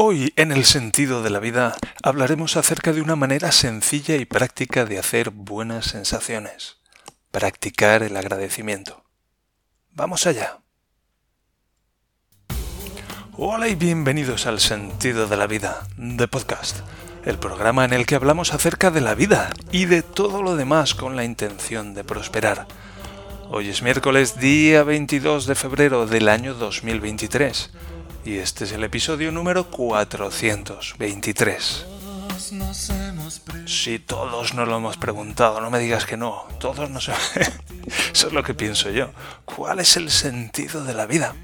Hoy, en el sentido de la vida, hablaremos acerca de una manera sencilla y práctica de hacer buenas sensaciones. Practicar el agradecimiento. Vamos allá. Hola y bienvenidos al Sentido de la Vida, de Podcast, el programa en el que hablamos acerca de la vida y de todo lo demás con la intención de prosperar. Hoy es miércoles día 22 de febrero del año 2023 y este es el episodio número 423. Si todos nos lo hemos preguntado, no me digas que no, todos nos... Eso es lo que pienso yo. ¿Cuál es el sentido de la vida?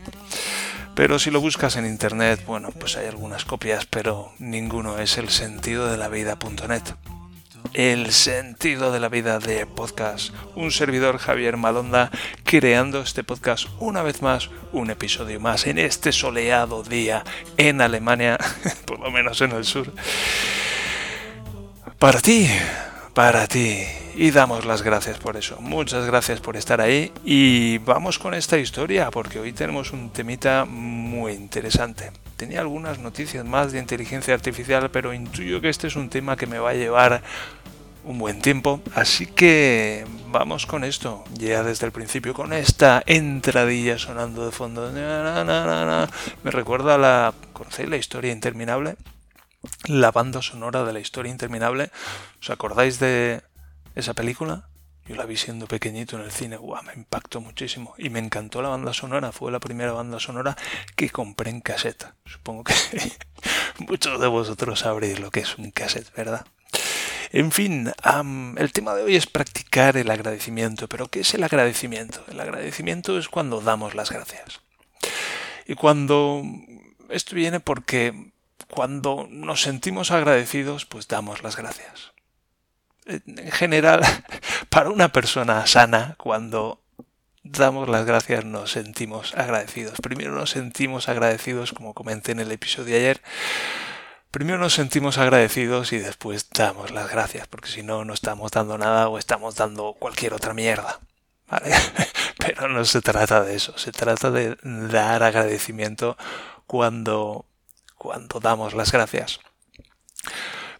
Pero si lo buscas en internet, bueno, pues hay algunas copias, pero ninguno es el sentido de la vida.net el sentido de la vida de podcast. Un servidor Javier Malonda creando este podcast una vez más, un episodio más en este soleado día en Alemania, por lo menos en el sur. Para ti, para ti. Y damos las gracias por eso. Muchas gracias por estar ahí. Y vamos con esta historia, porque hoy tenemos un temita muy interesante. Tenía algunas noticias más de inteligencia artificial, pero intuyo que este es un tema que me va a llevar un buen tiempo. Así que vamos con esto, ya desde el principio, con esta entradilla sonando de fondo. Me recuerda a la. ¿Conocéis la historia interminable? La banda sonora de la historia interminable. ¿Os acordáis de esa película? Yo la vi siendo pequeñito en el cine, guau, me impactó muchísimo. Y me encantó la banda sonora, fue la primera banda sonora que compré en cassette. Supongo que muchos de vosotros sabréis lo que es un cassette, ¿verdad? En fin, el tema de hoy es practicar el agradecimiento. Pero ¿qué es el agradecimiento? El agradecimiento es cuando damos las gracias. Y cuando... Esto viene porque cuando nos sentimos agradecidos, pues damos las gracias. En general, para una persona sana, cuando damos las gracias nos sentimos agradecidos. Primero nos sentimos agradecidos, como comenté en el episodio de ayer, Primero nos sentimos agradecidos y después damos las gracias, porque si no, no estamos dando nada o estamos dando cualquier otra mierda. Pero no se trata de eso, se trata de dar agradecimiento cuando, cuando damos las gracias.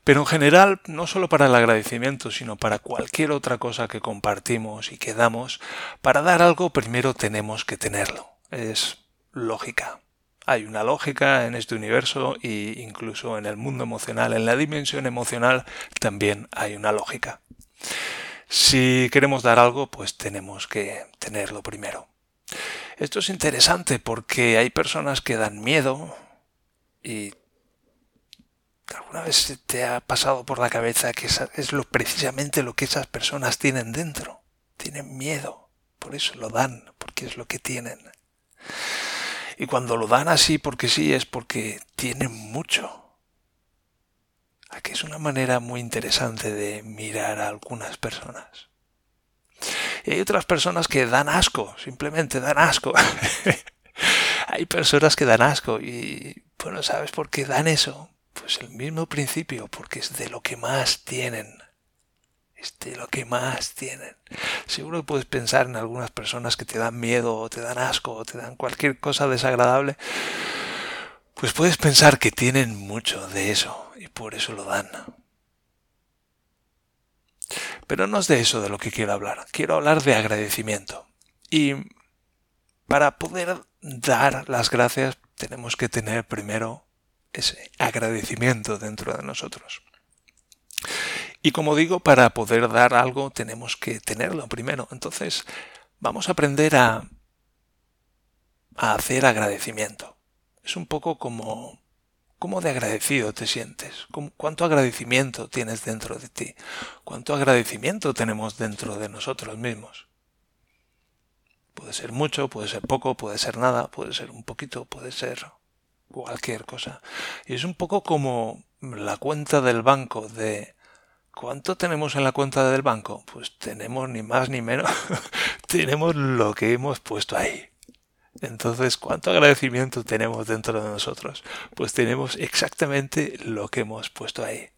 Pero en general, no solo para el agradecimiento, sino para cualquier otra cosa que compartimos y que damos, para dar algo primero tenemos que tenerlo. Es lógica. Hay una lógica en este universo e incluso en el mundo emocional, en la dimensión emocional, también hay una lógica. Si queremos dar algo, pues tenemos que tenerlo primero. Esto es interesante porque hay personas que dan miedo y alguna vez te ha pasado por la cabeza que es lo, precisamente lo que esas personas tienen dentro. Tienen miedo, por eso lo dan, porque es lo que tienen. Y cuando lo dan así porque sí es porque tienen mucho. Aquí es una manera muy interesante de mirar a algunas personas. Y hay otras personas que dan asco, simplemente dan asco. hay personas que dan asco y, bueno, ¿sabes por qué dan eso? Pues el mismo principio, porque es de lo que más tienen de lo que más tienen. Seguro que puedes pensar en algunas personas que te dan miedo o te dan asco o te dan cualquier cosa desagradable. Pues puedes pensar que tienen mucho de eso y por eso lo dan. Pero no es de eso de lo que quiero hablar. Quiero hablar de agradecimiento. Y para poder dar las gracias tenemos que tener primero ese agradecimiento dentro de nosotros. Y como digo, para poder dar algo tenemos que tenerlo primero. Entonces, vamos a aprender a, a hacer agradecimiento. Es un poco como ¿Cómo de agradecido te sientes? ¿Cuánto agradecimiento tienes dentro de ti? ¿Cuánto agradecimiento tenemos dentro de nosotros mismos? Puede ser mucho, puede ser poco, puede ser nada, puede ser un poquito, puede ser cualquier cosa. Y es un poco como la cuenta del banco de ¿Cuánto tenemos en la cuenta del banco? Pues tenemos ni más ni menos, tenemos lo que hemos puesto ahí. Entonces, ¿cuánto agradecimiento tenemos dentro de nosotros? Pues tenemos exactamente lo que hemos puesto ahí.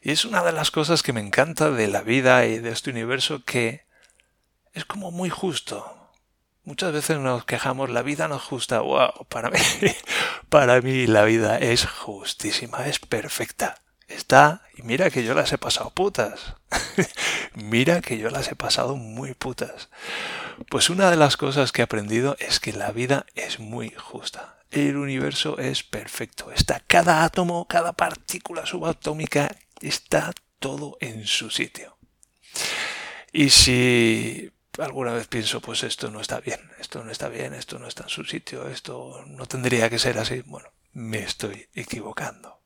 Y es una de las cosas que me encanta de la vida y de este universo que es como muy justo. Muchas veces nos quejamos, la vida no es justa. Wow, para mí, Para mí la vida es justísima, es perfecta. Está, y mira que yo las he pasado putas. mira que yo las he pasado muy putas. Pues una de las cosas que he aprendido es que la vida es muy justa. El universo es perfecto. Está cada átomo, cada partícula subatómica, está todo en su sitio. Y si alguna vez pienso, pues esto no está bien, esto no está bien, esto no está en su sitio, esto no tendría que ser así, bueno, me estoy equivocando.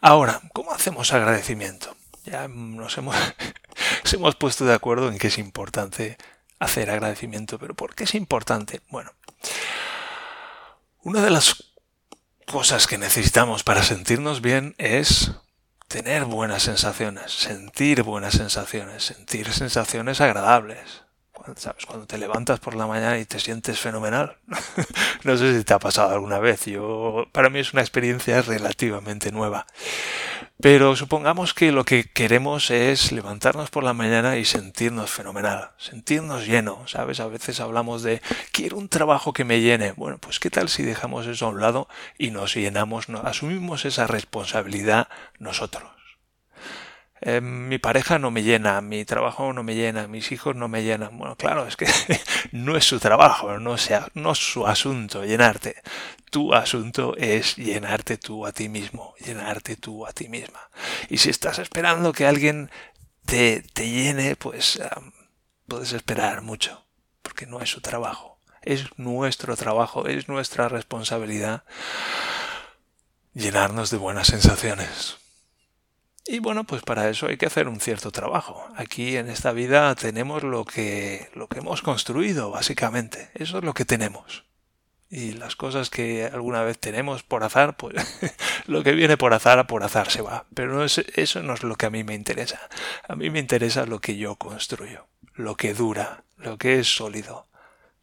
Ahora, ¿cómo hacemos agradecimiento? Ya nos hemos, hemos puesto de acuerdo en que es importante hacer agradecimiento, pero ¿por qué es importante? Bueno, una de las cosas que necesitamos para sentirnos bien es tener buenas sensaciones, sentir buenas sensaciones, sentir sensaciones agradables. ¿Sabes? Cuando te levantas por la mañana y te sientes fenomenal. no sé si te ha pasado alguna vez. Yo, para mí es una experiencia relativamente nueva. Pero supongamos que lo que queremos es levantarnos por la mañana y sentirnos fenomenal, sentirnos lleno, ¿sabes? A veces hablamos de quiero un trabajo que me llene. Bueno, pues qué tal si dejamos eso a un lado y nos llenamos, asumimos esa responsabilidad nosotros. Eh, mi pareja no me llena, mi trabajo no me llena, mis hijos no me llenan. Bueno, claro, es que no es su trabajo, no, sea, no es su asunto llenarte. Tu asunto es llenarte tú a ti mismo, llenarte tú a ti misma. Y si estás esperando que alguien te, te llene, pues puedes esperar mucho, porque no es su trabajo. Es nuestro trabajo, es nuestra responsabilidad llenarnos de buenas sensaciones. Y bueno, pues para eso hay que hacer un cierto trabajo. Aquí en esta vida tenemos lo que, lo que hemos construido, básicamente. Eso es lo que tenemos. Y las cosas que alguna vez tenemos por azar, pues lo que viene por azar, por azar se va. Pero no es, eso no es lo que a mí me interesa. A mí me interesa lo que yo construyo, lo que dura, lo que es sólido,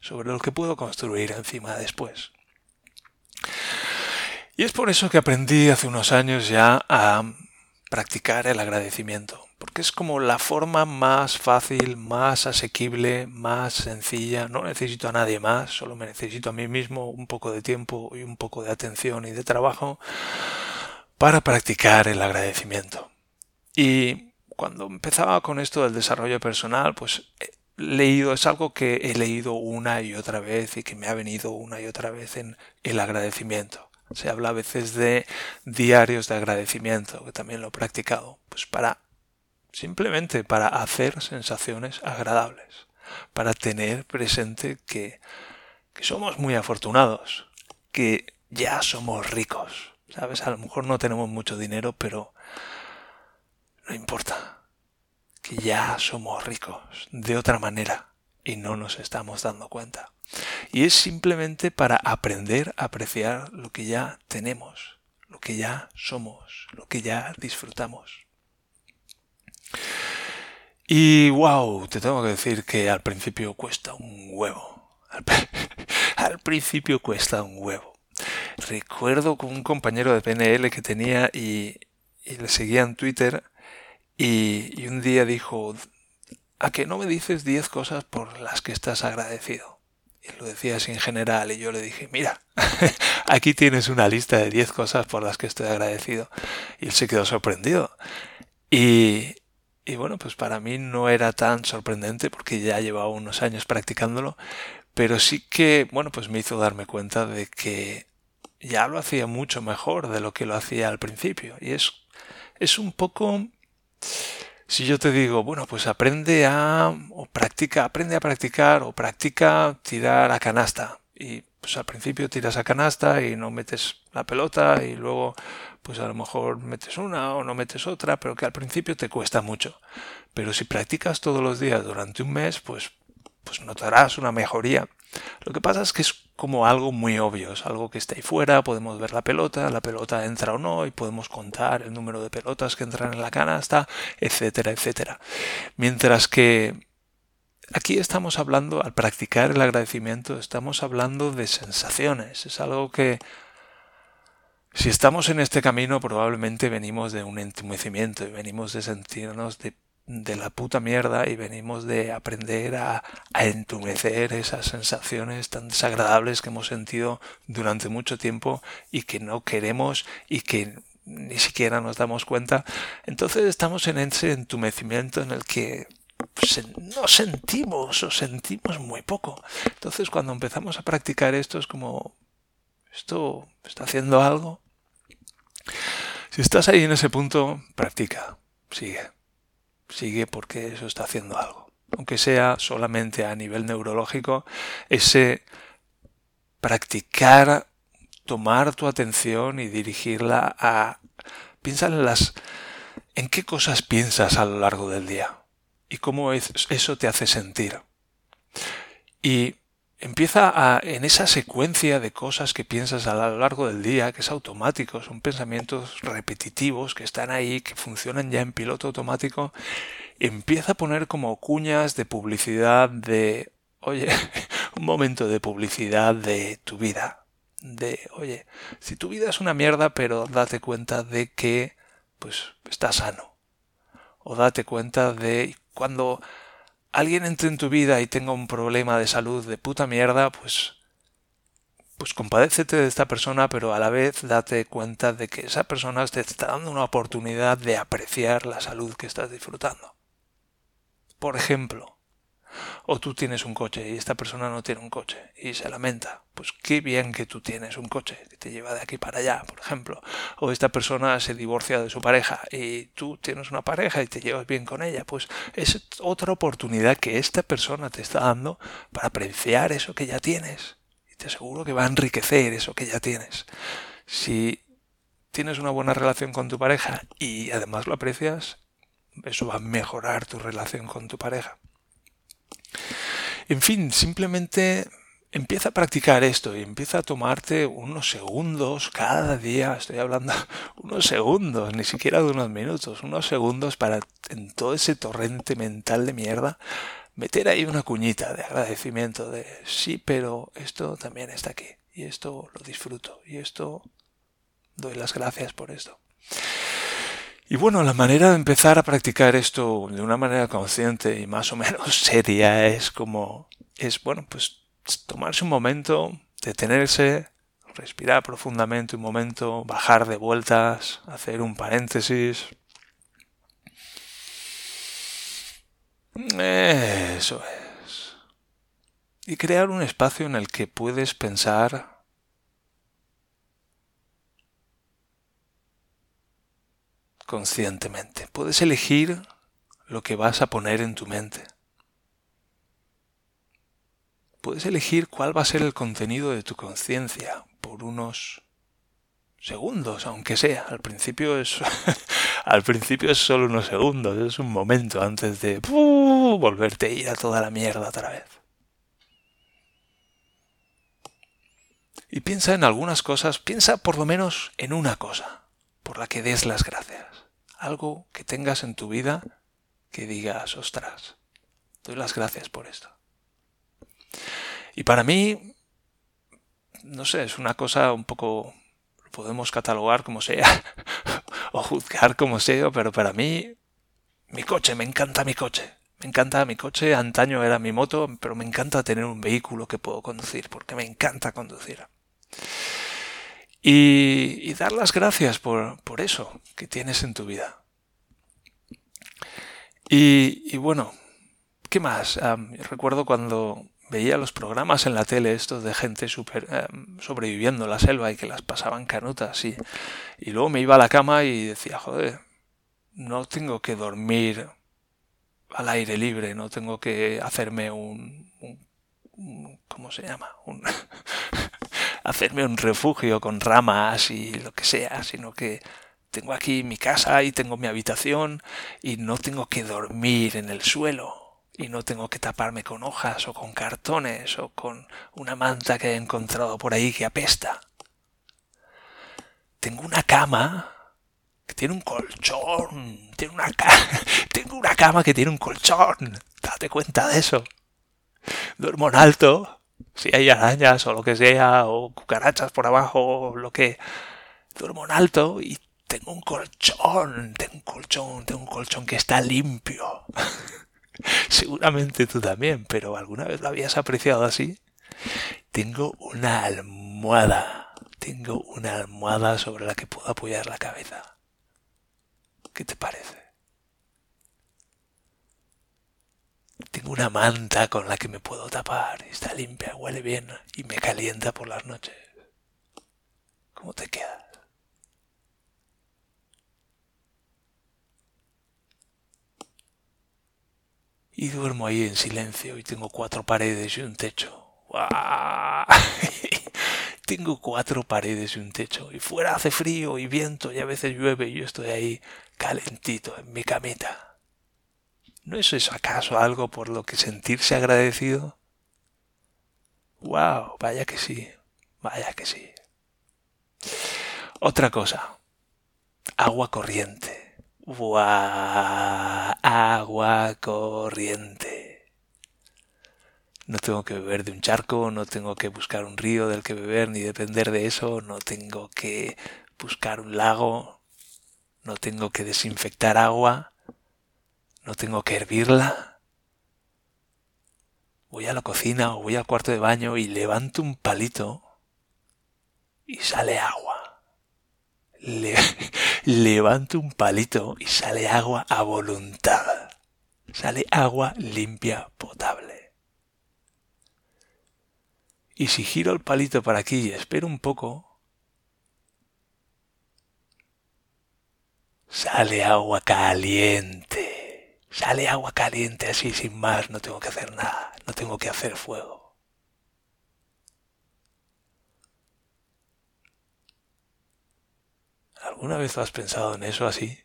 sobre lo que puedo construir encima después. Y es por eso que aprendí hace unos años ya a practicar el agradecimiento, porque es como la forma más fácil, más asequible, más sencilla. No necesito a nadie más, solo me necesito a mí mismo un poco de tiempo y un poco de atención y de trabajo para practicar el agradecimiento. Y cuando empezaba con esto del desarrollo personal, pues he leído, es algo que he leído una y otra vez y que me ha venido una y otra vez en el agradecimiento. Se habla a veces de diarios de agradecimiento, que también lo he practicado, pues para simplemente para hacer sensaciones agradables, para tener presente que, que somos muy afortunados, que ya somos ricos, ¿sabes? A lo mejor no tenemos mucho dinero, pero no importa, que ya somos ricos de otra manera y no nos estamos dando cuenta. Y es simplemente para aprender a apreciar lo que ya tenemos, lo que ya somos, lo que ya disfrutamos. Y wow, te tengo que decir que al principio cuesta un huevo. Al, principio cuesta un huevo. Recuerdo con un compañero de PNL que tenía y, le seguía en Twitter y, y un día dijo, ¿a que no me dices 10 cosas por las que estás agradecido? Y lo decía así en general y yo le dije, mira, aquí tienes una lista de 10 cosas por las que estoy agradecido. Y él se quedó sorprendido. Y, y bueno, pues para mí no era tan sorprendente porque ya llevaba unos años practicándolo, pero sí que, bueno, pues me hizo darme cuenta de que ya lo hacía mucho mejor de lo que lo hacía al principio. Y es, es un poco si yo te digo, bueno, pues aprende a, o practica, aprende a practicar, o practica tirar a canasta. Y pues al principio tiras a canasta y no metes la pelota y luego pues a lo mejor metes una o no metes otra, pero que al principio te cuesta mucho. Pero si practicas todos los días durante un mes, pues, pues notarás una mejoría. Lo que pasa es que es como algo muy obvio, es algo que está ahí fuera, podemos ver la pelota, la pelota entra o no y podemos contar el número de pelotas que entran en la canasta, etcétera, etcétera. Mientras que aquí estamos hablando, al practicar el agradecimiento, estamos hablando de sensaciones, es algo que si estamos en este camino probablemente venimos de un entumecimiento y venimos de sentirnos de de la puta mierda y venimos de aprender a, entumecer esas sensaciones tan desagradables que hemos sentido durante mucho tiempo y que no queremos y que ni siquiera nos damos cuenta. Entonces estamos en ese entumecimiento en el que no sentimos o sentimos muy poco. Entonces cuando empezamos a practicar esto es como, ¿esto está haciendo algo? Si estás ahí en ese punto, practica, sigue, sigue porque eso está haciendo algo. Aunque sea solamente a nivel neurológico, ese practicar, tomar tu atención y dirigirla a... Piensa en las... ¿En qué cosas piensas a lo largo del día? y cómo eso te hace sentir. Y empieza a, en esa secuencia de cosas que piensas a lo largo del día, que es automático, son pensamientos repetitivos que están ahí, que funcionan ya en piloto automático, empieza a poner como cuñas de publicidad de, oye, un momento de publicidad de tu vida. De, oye, si tu vida es una mierda, pero date cuenta de que, pues, estás sano. O date cuenta de cuando alguien entre en tu vida y tenga un problema de salud de puta mierda, pues pues compadécete de esta persona, pero a la vez date cuenta de que esa persona te está dando una oportunidad de apreciar la salud que estás disfrutando. Por ejemplo, o tú tienes un coche y esta persona no tiene un coche y se lamenta. Pues qué bien que tú tienes un coche que te lleva de aquí para allá, por ejemplo. O esta persona se divorcia de su pareja y tú tienes una pareja y te llevas bien con ella. Pues es otra oportunidad que esta persona te está dando para apreciar eso que ya tienes. Y te aseguro que va a enriquecer eso que ya tienes. Si tienes una buena relación con tu pareja y además lo aprecias, eso va a mejorar tu relación con tu pareja. En fin, simplemente empieza a practicar esto y empieza a tomarte unos segundos cada día, estoy hablando unos segundos, ni siquiera de unos minutos, unos segundos para en todo ese torrente mental de mierda meter ahí una cuñita de agradecimiento de sí, pero esto también está aquí y esto lo disfruto y esto doy las gracias por esto. Y bueno, la manera de empezar a practicar esto de una manera consciente y más o menos seria es como, es bueno, pues tomarse un momento, detenerse, respirar profundamente un momento, bajar de vueltas, hacer un paréntesis. Eso es. Y crear un espacio en el que puedes pensar conscientemente. Puedes elegir lo que vas a poner en tu mente. Puedes elegir cuál va a ser el contenido de tu conciencia por unos segundos, aunque sea. Al principio es al principio es solo unos segundos, es un momento antes de volverte a ir a toda la mierda otra vez. Y piensa en algunas cosas, piensa por lo menos en una cosa por la que des las gracias. Algo que tengas en tu vida que digas, ostras, doy las gracias por esto. Y para mí, no sé, es una cosa un poco, lo podemos catalogar como sea, o juzgar como sea, pero para mí, mi coche, me encanta mi coche. Me encanta mi coche, antaño era mi moto, pero me encanta tener un vehículo que puedo conducir, porque me encanta conducir y, dar las gracias por, eso que tienes en tu vida. Y, bueno, ¿qué más? recuerdo cuando veía los programas en la tele estos de gente super, sobreviviendo en la selva y que las pasaban canutas y, y luego me iba a la cama y decía, joder, no tengo que dormir al aire libre, no tengo que hacerme un, un ¿cómo se llama? Un, hacerme un refugio con ramas y lo que sea, sino que tengo aquí mi casa y tengo mi habitación y no tengo que dormir en el suelo y no tengo que taparme con hojas o con cartones o con una manta que he encontrado por ahí que apesta. Tengo una cama que tiene un colchón, una, tengo una cama que tiene un colchón, date cuenta de eso. Duermo en alto si hay arañas o lo que sea, o cucarachas por abajo, o lo que... Duermo en alto y tengo un colchón, tengo un colchón, tengo un colchón que está limpio. Seguramente tú también, pero ¿alguna vez lo habías apreciado así? Tengo una almohada, tengo una almohada sobre la que puedo apoyar la cabeza. ¿Qué te parece? Tengo una manta con la que me puedo tapar, está limpia, huele bien y me calienta por las noches. ¿Cómo te quedas? Y duermo ahí en silencio y tengo cuatro paredes y un techo. tengo cuatro paredes y un techo. Y fuera hace frío y viento y a veces llueve y yo estoy ahí calentito en mi camita. ¿No es eso acaso algo por lo que sentirse agradecido? ¡Wow! Vaya que sí, vaya que sí. Otra cosa, agua corriente. ¡Wow! Agua corriente. No tengo que beber de un charco, no tengo que buscar un río del que beber ni depender de eso, no tengo que buscar un lago, no tengo que desinfectar agua, no tengo que hervirla. Voy a la cocina o voy al cuarto de baño y levanto un palito y sale agua. levanto un palito y sale agua a voluntad. Sale agua limpia, potable. Y si giro el palito para aquí y espero un poco, sale agua caliente. Sale agua caliente así sin más, no tengo que hacer nada, no tengo que hacer fuego. ¿Alguna vez has pensado en eso así?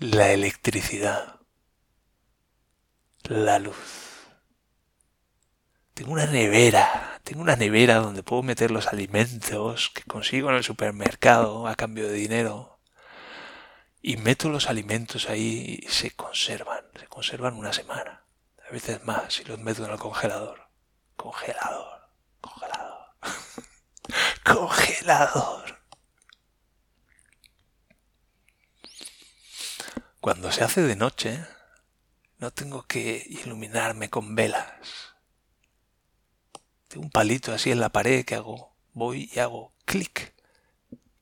La electricidad, la luz. Tengo una nevera, tengo una nevera donde puedo meter los alimentos que consigo en el supermercado a cambio de dinero y meto los alimentos ahí y se conservan, se conservan una semana, a veces más si los meto en el congelador. Congelador, congelador, congelador. Cuando se hace de noche, no tengo que iluminarme con velas. Tengo un palito así en la pared que hago, voy y hago clic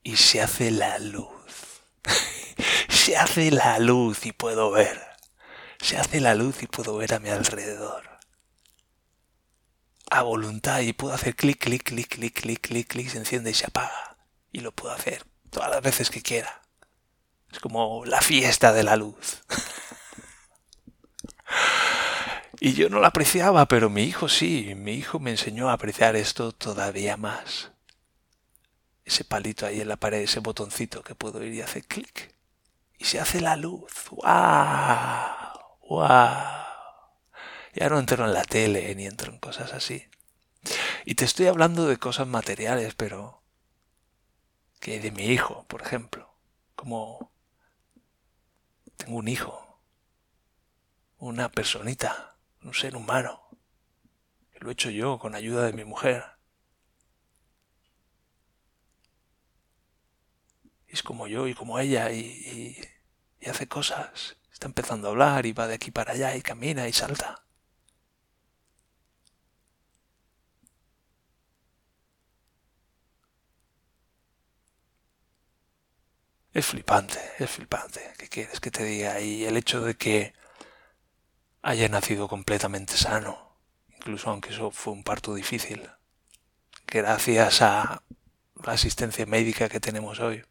y se hace la luz. Se hace la luz y puedo ver. Se hace la luz y puedo ver a mi alrededor. A voluntad y puedo hacer clic, clic, clic, clic, clic, clic, clic, se enciende y se apaga. Y lo puedo hacer todas las veces que quiera. Es como la fiesta de la luz. y yo no la apreciaba, pero mi hijo sí. Mi hijo me enseñó a apreciar esto todavía más. Ese palito ahí en la pared, ese botoncito que puedo ir y hacer clic y se hace la luz. ¡Wow! ¡Wow! Ya no entro en la tele ni entro en cosas así. Y te estoy hablando de cosas materiales, pero que de mi hijo, por ejemplo. Como tengo un hijo, una personita, un ser humano. Lo he hecho yo con ayuda de mi mujer. Es como yo y como ella y, hace cosas. Está empezando a hablar y va de aquí para allá y camina y salta. Es flipante, es flipante. ¿Qué quieres que te diga? Y el hecho de que haya nacido completamente sano, incluso aunque eso fue un parto difícil, gracias a la asistencia médica que tenemos hoy.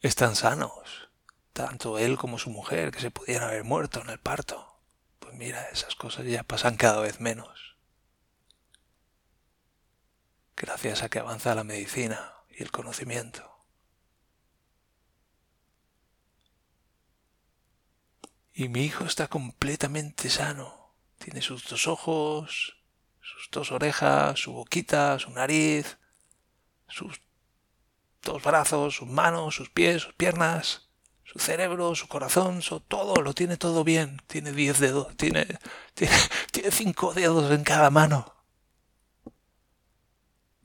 Están sanos, tanto él como su mujer, que se pudieran haber muerto en el parto. Pues mira, esas cosas ya pasan cada vez menos. Gracias a que avanza la medicina y el conocimiento. Y mi hijo está completamente sano. Tiene sus dos ojos, sus dos orejas, su boquita, su nariz, sus dos brazos, sus manos, sus pies, sus piernas, su cerebro, su corazón, su, todo, lo tiene todo bien. Tiene diez dedos, tiene, tiene, tiene cinco dedos en cada mano.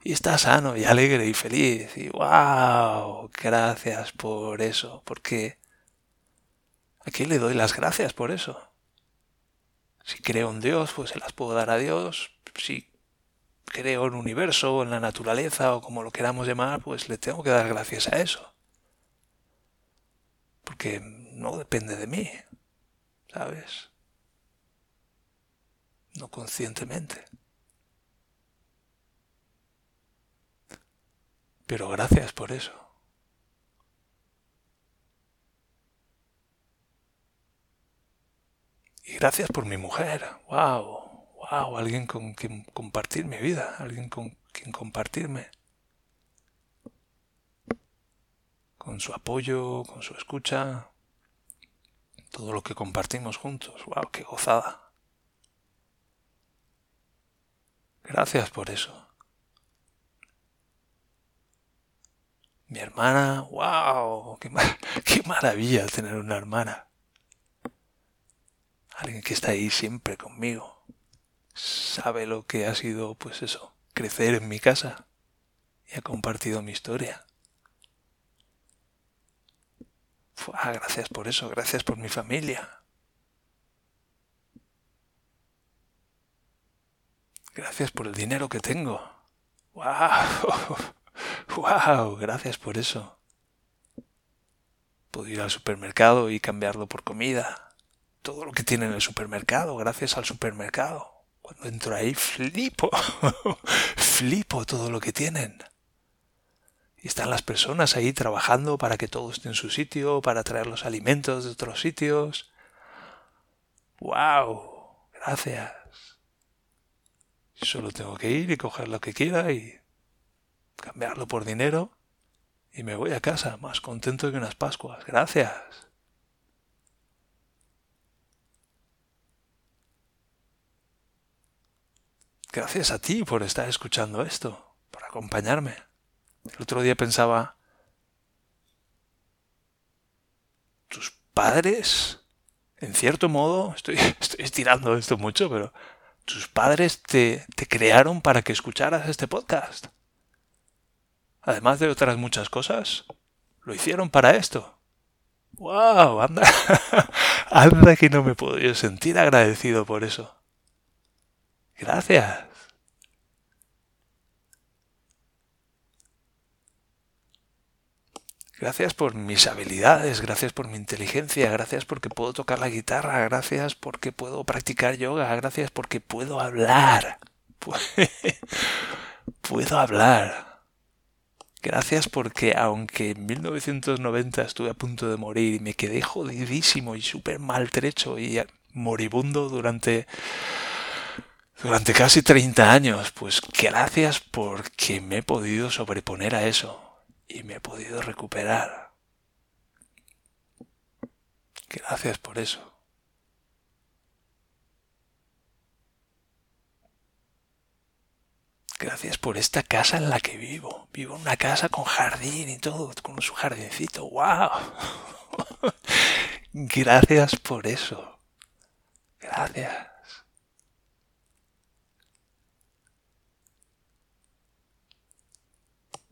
y está sano y alegre y feliz. Y wow, gracias por eso, porque ¿a quién le doy las gracias por eso? Si creo en Dios, pues se las puedo dar a Dios. Si creo en un universo, en la naturaleza o como lo queramos llamar, pues le tengo que dar gracias a eso. Porque no depende de mí, ¿sabes? No conscientemente. Pero gracias por eso. Y gracias por mi mujer. ¡Wow! ¡Wow! Alguien con quien compartir mi vida. Alguien con quien compartirme. Con su apoyo, con su escucha. Todo lo que compartimos juntos. ¡Wow! ¡Qué gozada! Gracias por eso. Mi hermana, wow, qué, qué maravilla tener una hermana. Alguien que está ahí siempre conmigo. Sabe lo que ha sido, pues eso, crecer en mi casa y ha compartido mi historia. Ah, gracias por eso, gracias por mi familia. Gracias por el dinero que tengo. ¡Wow! ¡Wow! Gracias por eso. Puedo ir al supermercado y cambiarlo por comida. Todo lo que tiene en el supermercado, gracias al supermercado. Cuando entro ahí, flipo. flipo todo lo que tienen. Y están las personas ahí trabajando para que todo esté en su sitio, para traer los alimentos de otros sitios. ¡Wow! Gracias. Solo tengo que ir y coger lo que quiera y cambiarlo por dinero y me voy a casa más contento que unas Pascuas. Gracias. Gracias a ti por estar escuchando esto, por acompañarme. El otro día pensaba, tus padres, en cierto modo, estoy, estirando esto mucho, pero tus padres te, te crearon para que escucharas este podcast además de otras muchas cosas, lo hicieron para esto. ¡Wow! Anda, anda que no me puedo yo sentir agradecido por eso. Gracias. Gracias por mis habilidades, gracias por mi inteligencia, gracias porque puedo tocar la guitarra, gracias porque puedo practicar yoga, gracias porque puedo hablar. puedo hablar. Gracias porque aunque en 1990 estuve a punto de morir y me quedé jodidísimo y súper maltrecho y moribundo durante durante casi 30 años, pues gracias porque me he podido sobreponer a eso y me he podido recuperar. Gracias por eso. Gracias por esta casa en la que vivo. Vivo en una casa con jardín y todo, con su jardincito. ¡Wow! Gracias por eso. Gracias.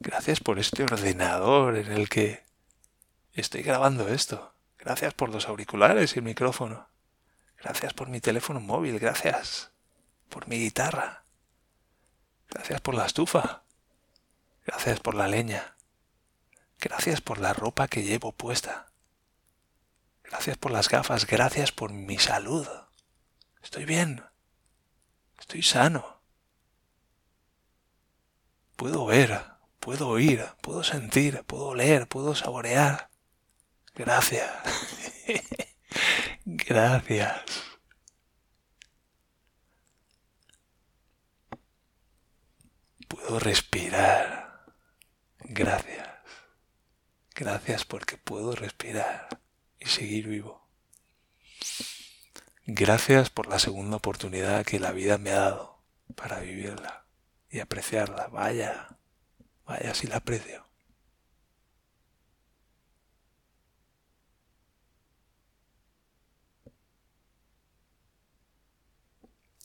Gracias por este ordenador en el que estoy grabando esto. Gracias por los auriculares y el micrófono. Gracias por mi teléfono móvil. Gracias por mi guitarra. Gracias por la estufa. Gracias por la leña. Gracias por la ropa que llevo puesta. Gracias por las gafas. Gracias por mi salud. Estoy bien. Estoy sano. Puedo ver, puedo oír, puedo sentir, puedo oler, puedo saborear. Gracias. Gracias. Puedo respirar. Gracias. Gracias porque puedo respirar y seguir vivo. Gracias por la segunda oportunidad que la vida me ha dado para vivirla y apreciarla. Vaya, vaya si la aprecio.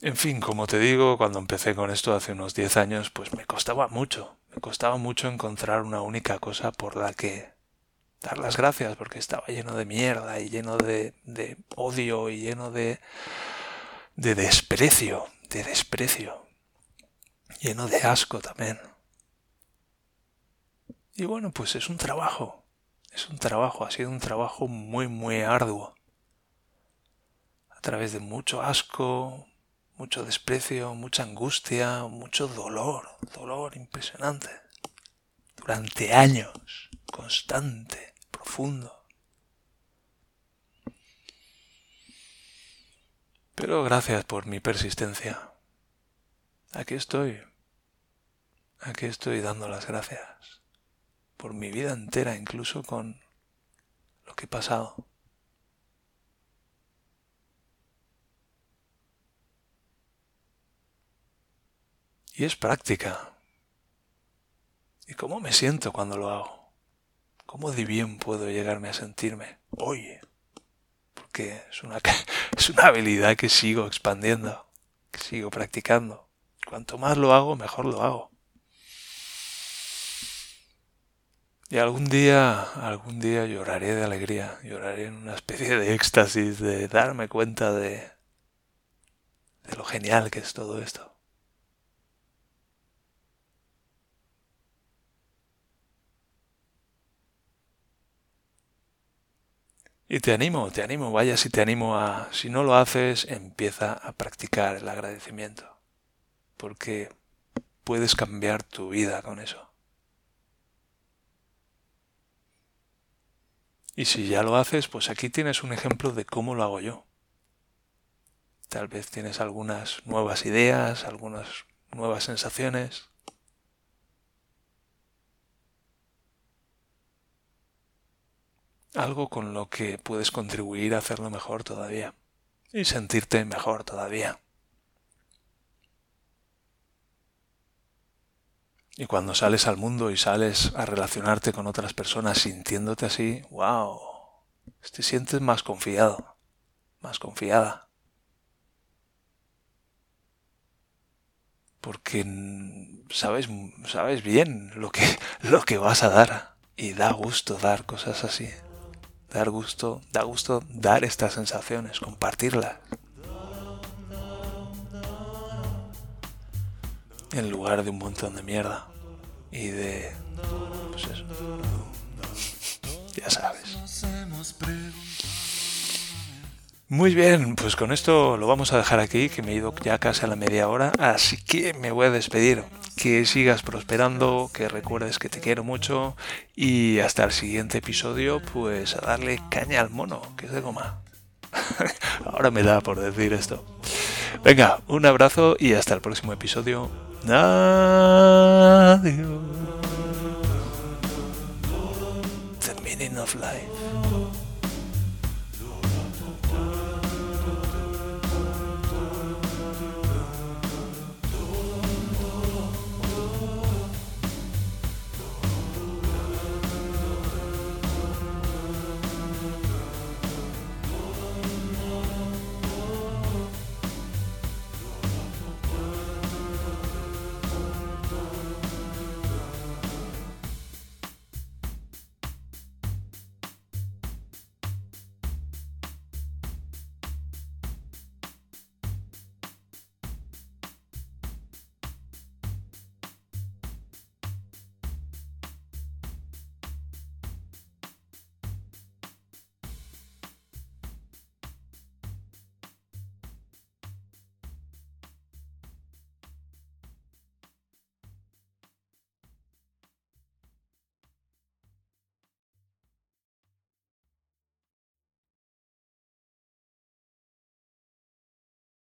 En fin, como te digo, cuando empecé con esto hace unos 10 años, pues me costaba mucho, me costaba mucho encontrar una única cosa por la que dar las gracias, porque estaba lleno de mierda y lleno de, de odio y lleno de, de desprecio, de desprecio, lleno de asco también. Y bueno, pues es un trabajo, es un trabajo, ha sido un trabajo muy, muy arduo. A través de mucho asco, mucho desprecio, mucha angustia, mucho dolor, dolor impresionante. Durante años, constante, profundo. Pero gracias por mi persistencia. Aquí estoy. Aquí estoy dando las gracias. Por mi vida entera, incluso con lo que he pasado. Y es práctica. ¿Y cómo me siento cuando lo hago? ¿Cómo de bien puedo llegarme a sentirme? Oye, porque es una, es una habilidad que sigo expandiendo, que sigo practicando. Cuanto más lo hago, mejor lo hago. Y algún día, algún día lloraré de alegría, lloraré en una especie de éxtasis, de darme cuenta de, de lo genial que es todo esto. Y te animo, te animo, vaya si te animo a, si no lo haces, empieza a practicar el agradecimiento, porque puedes cambiar tu vida con eso. Y si ya lo haces, pues aquí tienes un ejemplo de cómo lo hago yo. Tal vez tienes algunas nuevas ideas, algunas nuevas sensaciones. algo con lo que puedes contribuir a hacerlo mejor todavía y sentirte mejor todavía. Y cuando sales al mundo y sales a relacionarte con otras personas sintiéndote así, wow, te sientes más confiado, más confiada. Porque sabes, sabes bien lo que, lo que vas a dar y da gusto dar cosas así dar gusto, da gusto dar estas sensaciones, compartirlas. En lugar de un montón de mierda y de... Pues eso. Ya sabes. Muy bien, pues con esto lo vamos a dejar aquí, que me he ido ya casi a la media hora, así que me voy a despedir que sigas prosperando, que recuerdes que te quiero mucho y hasta el siguiente episodio, pues a darle caña al mono, que es de goma. Ahora me da por decir esto. Venga, un abrazo y hasta el próximo episodio. Adiós. The meaning of life.